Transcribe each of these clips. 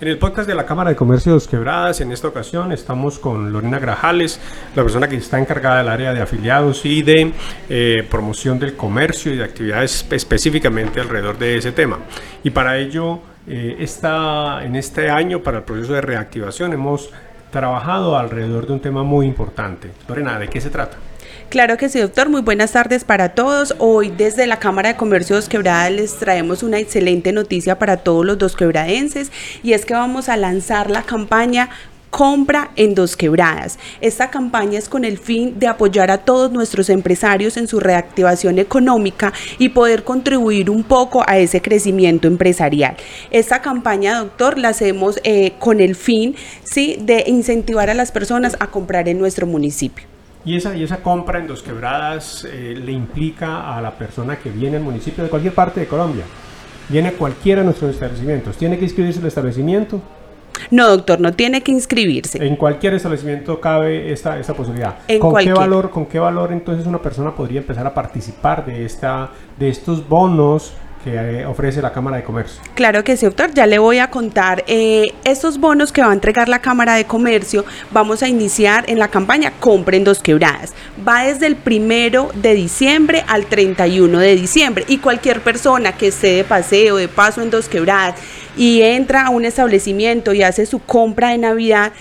En el podcast de la Cámara de Comercio de Dos Quebradas, en esta ocasión estamos con Lorena Grajales, la persona que está encargada del área de afiliados y de eh, promoción del comercio y de actividades específicamente alrededor de ese tema. Y para ello, eh, en este año, para el proceso de reactivación, hemos trabajado alrededor de un tema muy importante. Lorena, ¿de qué se trata? Claro que sí, doctor. Muy buenas tardes para todos. Hoy desde la Cámara de Comercio Dos Quebradas les traemos una excelente noticia para todos los dos quebradenses y es que vamos a lanzar la campaña Compra en Dos Quebradas. Esta campaña es con el fin de apoyar a todos nuestros empresarios en su reactivación económica y poder contribuir un poco a ese crecimiento empresarial. Esta campaña, doctor, la hacemos eh, con el fin ¿sí? de incentivar a las personas a comprar en nuestro municipio. Y esa, y esa compra en Dos Quebradas eh, le implica a la persona que viene al municipio de cualquier parte de Colombia. Viene cualquiera de nuestros establecimientos. ¿Tiene que inscribirse en el establecimiento? No, doctor, no tiene que inscribirse. En cualquier establecimiento cabe esta, esta posibilidad. ¿Con, qué valor, ¿Con qué valor entonces una persona podría empezar a participar de, esta, de estos bonos que eh, ofrece la Cámara de Comercio. Claro que sí, doctor. Ya le voy a contar eh, estos bonos que va a entregar la Cámara de Comercio. Vamos a iniciar en la campaña Compren Dos Quebradas. Va desde el primero de diciembre al 31 de diciembre y cualquier persona que esté de paseo, de paso en Dos Quebradas y entra a un establecimiento y hace su compra de Navidad,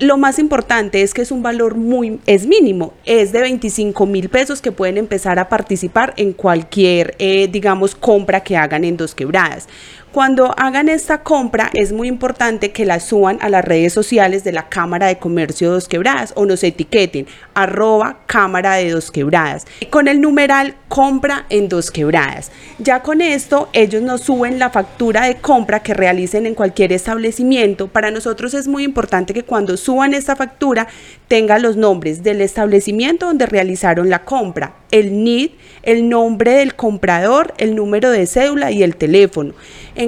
lo más importante es que es un valor muy, es mínimo, es de 25 mil pesos que pueden empezar a participar en cualquier, eh, digamos, compra que hagan en Dos Quebradas. Cuando hagan esta compra es muy importante que la suban a las redes sociales de la Cámara de Comercio Dos Quebradas o nos etiqueten arroba Cámara de Dos Quebradas con el numeral compra en Dos Quebradas. Ya con esto ellos nos suben la factura de compra que realicen en cualquier establecimiento. Para nosotros es muy importante que cuando suban esta factura tenga los nombres del establecimiento donde realizaron la compra, el NID, el nombre del comprador, el número de cédula y el teléfono.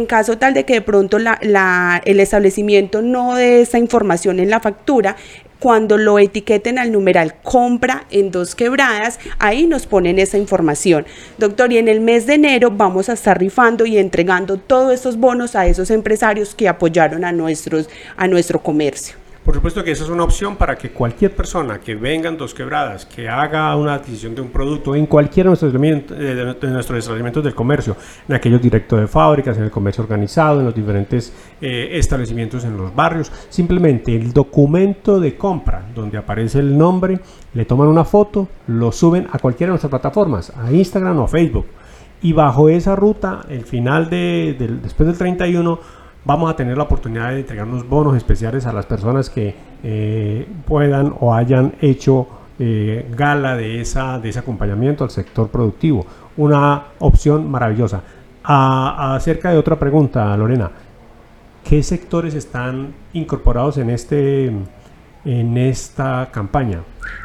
Caso tal de que de pronto el establecimiento no dé esa información en la factura, cuando lo etiqueten al numeral compra en dos quebradas, ahí nos ponen esa información. Doctor, y en el mes de enero vamos a estar rifando y entregando todos estos bonos a esos empresarios que apoyaron a, nuestros, a nuestro comercio. Por supuesto que esa es una opción para que cualquier persona que venga en Dos Quebradas, que haga una adquisición de un producto en cualquiera de nuestros establecimientos del comercio, en aquellos directos de fábricas, en el comercio organizado, en los diferentes eh, establecimientos en los barrios, simplemente el documento de compra donde aparece el nombre, le toman una foto, lo suben a cualquiera de nuestras plataformas, a Instagram o a Facebook. Y bajo esa ruta, el final de, después del 31, vamos a tener la oportunidad de entregar unos bonos especiales a las personas que eh, puedan o hayan hecho eh, gala de, esa, de ese acompañamiento al sector productivo. Una opción maravillosa. acerca de otra pregunta, Lorena, ¿qué sectores están incorporados en este en esta campaña?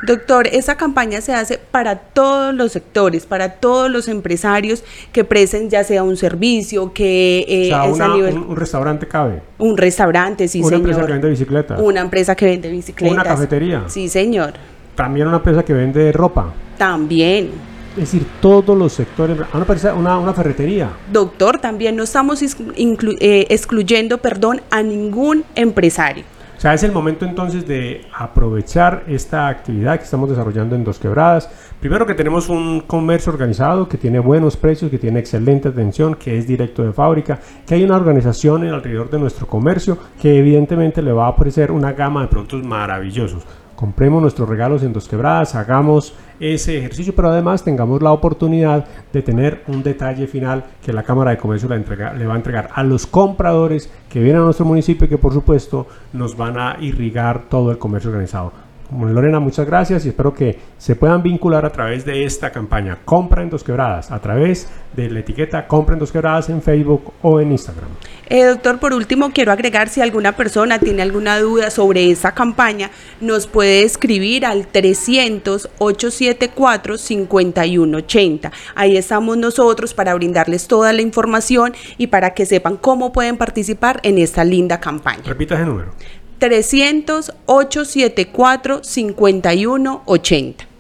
Doctor, esa campaña se hace para todos los sectores, para todos los empresarios que presten ya sea un servicio, que eh, un, restaurante cabe. Un restaurante, sí, una señor. Una empresa que vende bicicletas. Una empresa que vende bicicletas. Una cafetería. Sí, señor. También una empresa que vende ropa. También. Es decir, todos los sectores, una, una ferretería. Doctor, también no estamos eh, excluyendo, perdón, a ningún empresario. O sea, es el momento entonces de aprovechar esta actividad que estamos desarrollando en Dos Quebradas. Primero que tenemos un comercio organizado que tiene buenos precios, que tiene excelente atención, que es directo de fábrica, que hay una organización alrededor de nuestro comercio que evidentemente le va a ofrecer una gama de productos maravillosos compremos nuestros regalos en dos quebradas, hagamos ese ejercicio, pero además tengamos la oportunidad de tener un detalle final que la Cámara de Comercio le, va a entregar a los compradores que vienen a nuestro municipio y que por supuesto nos van a irrigar todo el comercio organizado. Lorena, muchas gracias y espero que se puedan vincular a través de esta campaña Compra en Dos Quebradas, a través de la etiqueta Compra en Dos Quebradas en Facebook o en Instagram. Eh, doctor, por último, quiero agregar si alguna persona tiene alguna duda sobre esa campaña, nos puede escribir al 300-874-5180. Ahí estamos nosotros para brindarles toda la información y para que sepan cómo pueden participar en esta linda campaña. Repita ese número. 300 874 5180.